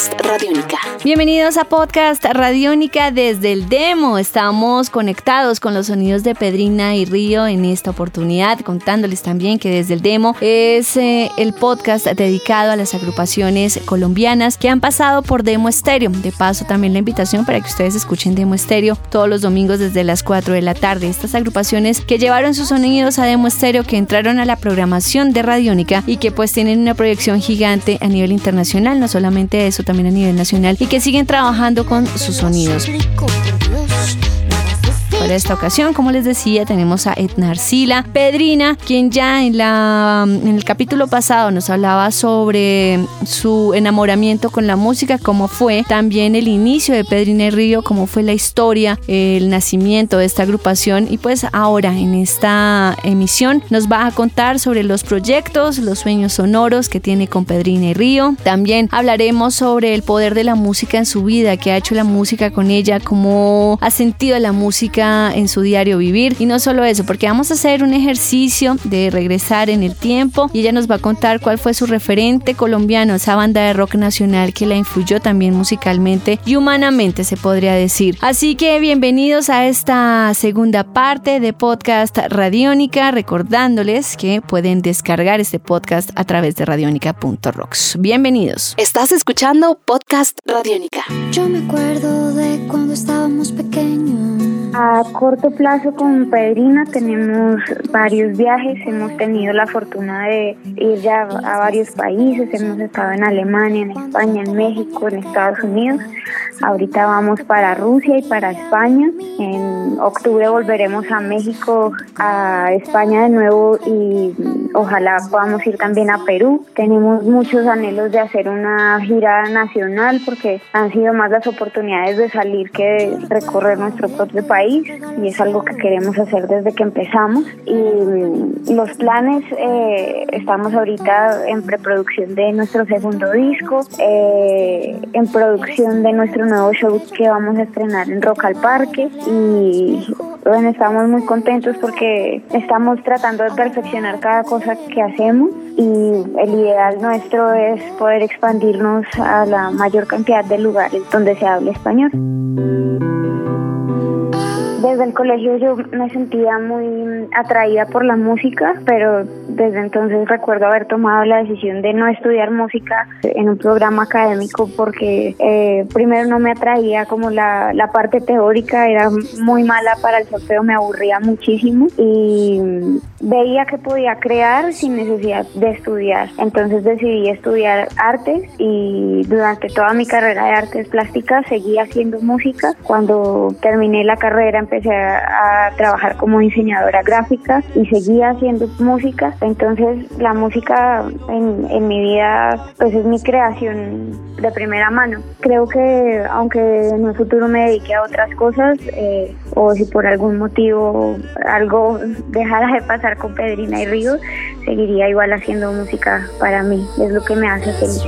Podcast Radiónica. Bienvenidos a Podcast Radiónica desde el demo. Estamos conectados con los sonidos de Pedrina y Río en esta oportunidad, contándoles también que desde el demo es eh, el podcast dedicado a las agrupaciones colombianas que han pasado por Demo Estéreo. De paso, también la invitación para que ustedes escuchen Demo Estéreo todos los domingos desde las 4 de la tarde. Estas agrupaciones que llevaron sus sonidos a Demo Estéreo, que entraron a la programación de Radiónica y que pues tienen una proyección gigante a nivel internacional, no solamente eso, también a nivel nacional, y que siguen trabajando con sus sonidos. Para esta ocasión, como les decía, tenemos a Edna Arcila Pedrina, quien ya en, la, en el capítulo pasado nos hablaba sobre su enamoramiento con la música, cómo fue, también el inicio de Pedrina y Río, cómo fue la historia, el nacimiento de esta agrupación y pues ahora en esta emisión nos va a contar sobre los proyectos, los sueños sonoros que tiene con Pedrina y Río. También hablaremos sobre el poder de la música en su vida, que ha hecho la música con ella, cómo ha sentido la música en su diario vivir. Y no solo eso, porque vamos a hacer un ejercicio de regresar en el tiempo y ella nos va a contar cuál fue su referente colombiano, esa banda de rock nacional que la influyó también musicalmente y humanamente se podría decir. Así que bienvenidos a esta segunda parte de podcast Radiónica, recordándoles que pueden descargar este podcast a través de radiónica.rocks. Bienvenidos. Estás escuchando podcast Radiónica. Yo me acuerdo de cuando estábamos pequeños a corto plazo con Pedrina tenemos varios viajes, hemos tenido la fortuna de ir ya a varios países, hemos estado en Alemania, en España, en México, en Estados Unidos. Ahorita vamos para Rusia y para España. En octubre volveremos a México, a España de nuevo y ojalá podamos ir también a Perú. Tenemos muchos anhelos de hacer una gira nacional porque han sido más las oportunidades de salir que de recorrer nuestro propio país y es algo que queremos hacer desde que empezamos. Y los planes, eh, estamos ahorita en preproducción de nuestro segundo disco, eh, en producción de nuestro nuevo show que vamos a estrenar en Rock al Parque y bueno, estamos muy contentos porque estamos tratando de perfeccionar cada cosa que hacemos y el ideal nuestro es poder expandirnos a la mayor cantidad de lugares donde se hable español. Desde el colegio yo me sentía muy atraída por la música, pero desde entonces recuerdo haber tomado la decisión de no estudiar música en un programa académico porque eh, primero no me atraía como la, la parte teórica, era muy mala para el solfeo, me aburría muchísimo y veía que podía crear sin necesidad de estudiar. Entonces decidí estudiar artes y durante toda mi carrera de artes plásticas seguí haciendo música. Cuando terminé la carrera empecé a, trabajar como diseñadora gráfica y seguía haciendo música. Entonces la música en, en mi vida pues es mi creación de primera mano. Creo que aunque en un futuro me dedique a otras cosas eh, o si por algún motivo algo dejara de pasar con Pedrina y Río, seguiría igual haciendo música para mí. Es lo que me hace feliz.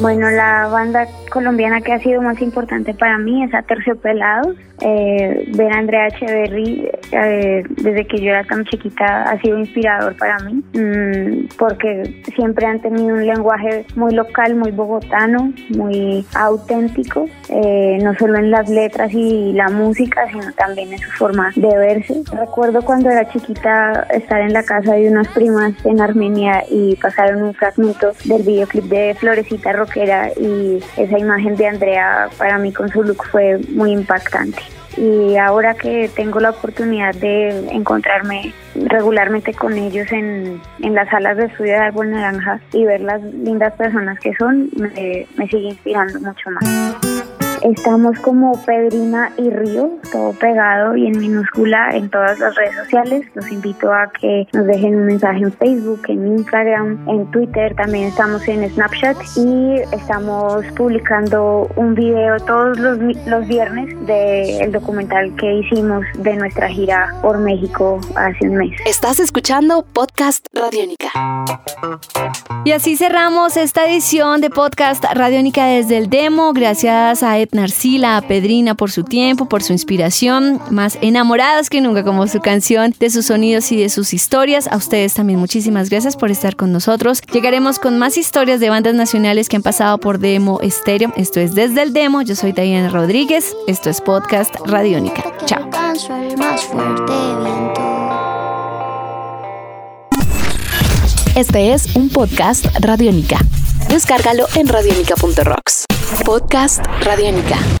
Bueno, la banda colombiana que ha sido más importante para mí es Aterciopelados. Eh, ver a Andrea Echeverry eh, desde que yo era tan chiquita ha sido inspirador para mí mm, porque siempre han tenido un lenguaje muy local, muy bogotano, muy auténtico, eh, no solo en las letras y la música, sino también en su forma de verse. Recuerdo cuando era chiquita estar en la casa de unas primas en Armenia y pasaron un fragmento del videoclip de Florecita Roquera y esa imagen de Andrea para mí con su look fue muy impactante. Y ahora que tengo la oportunidad de encontrarme regularmente con ellos en, en las salas de estudio de Árbol Naranja y ver las lindas personas que son, me, me sigue inspirando mucho más. Estamos como Pedrina y Río, todo pegado y en minúscula en todas las redes sociales. Los invito a que nos dejen un mensaje en Facebook, en Instagram, en Twitter. También estamos en Snapchat y estamos publicando un video todos los, los viernes del documental que hicimos de nuestra gira por México hace un mes. Estás escuchando Podcast Radiónica. Y así cerramos esta edición de Podcast Radiónica desde el demo. Gracias a Edna Arcila, a Pedrina por su tiempo, por su inspiración, más enamoradas que nunca como su canción, de sus sonidos y de sus historias. A ustedes también muchísimas gracias por estar con nosotros. Llegaremos con más historias de bandas nacionales que han pasado por Demo Estéreo. Esto es Desde el Demo. Yo soy Diana Rodríguez. Esto es Podcast Radiónica. Chao. Este es un podcast Radiónica. Descárgalo en radiónica.rocks. Podcast Radiónica.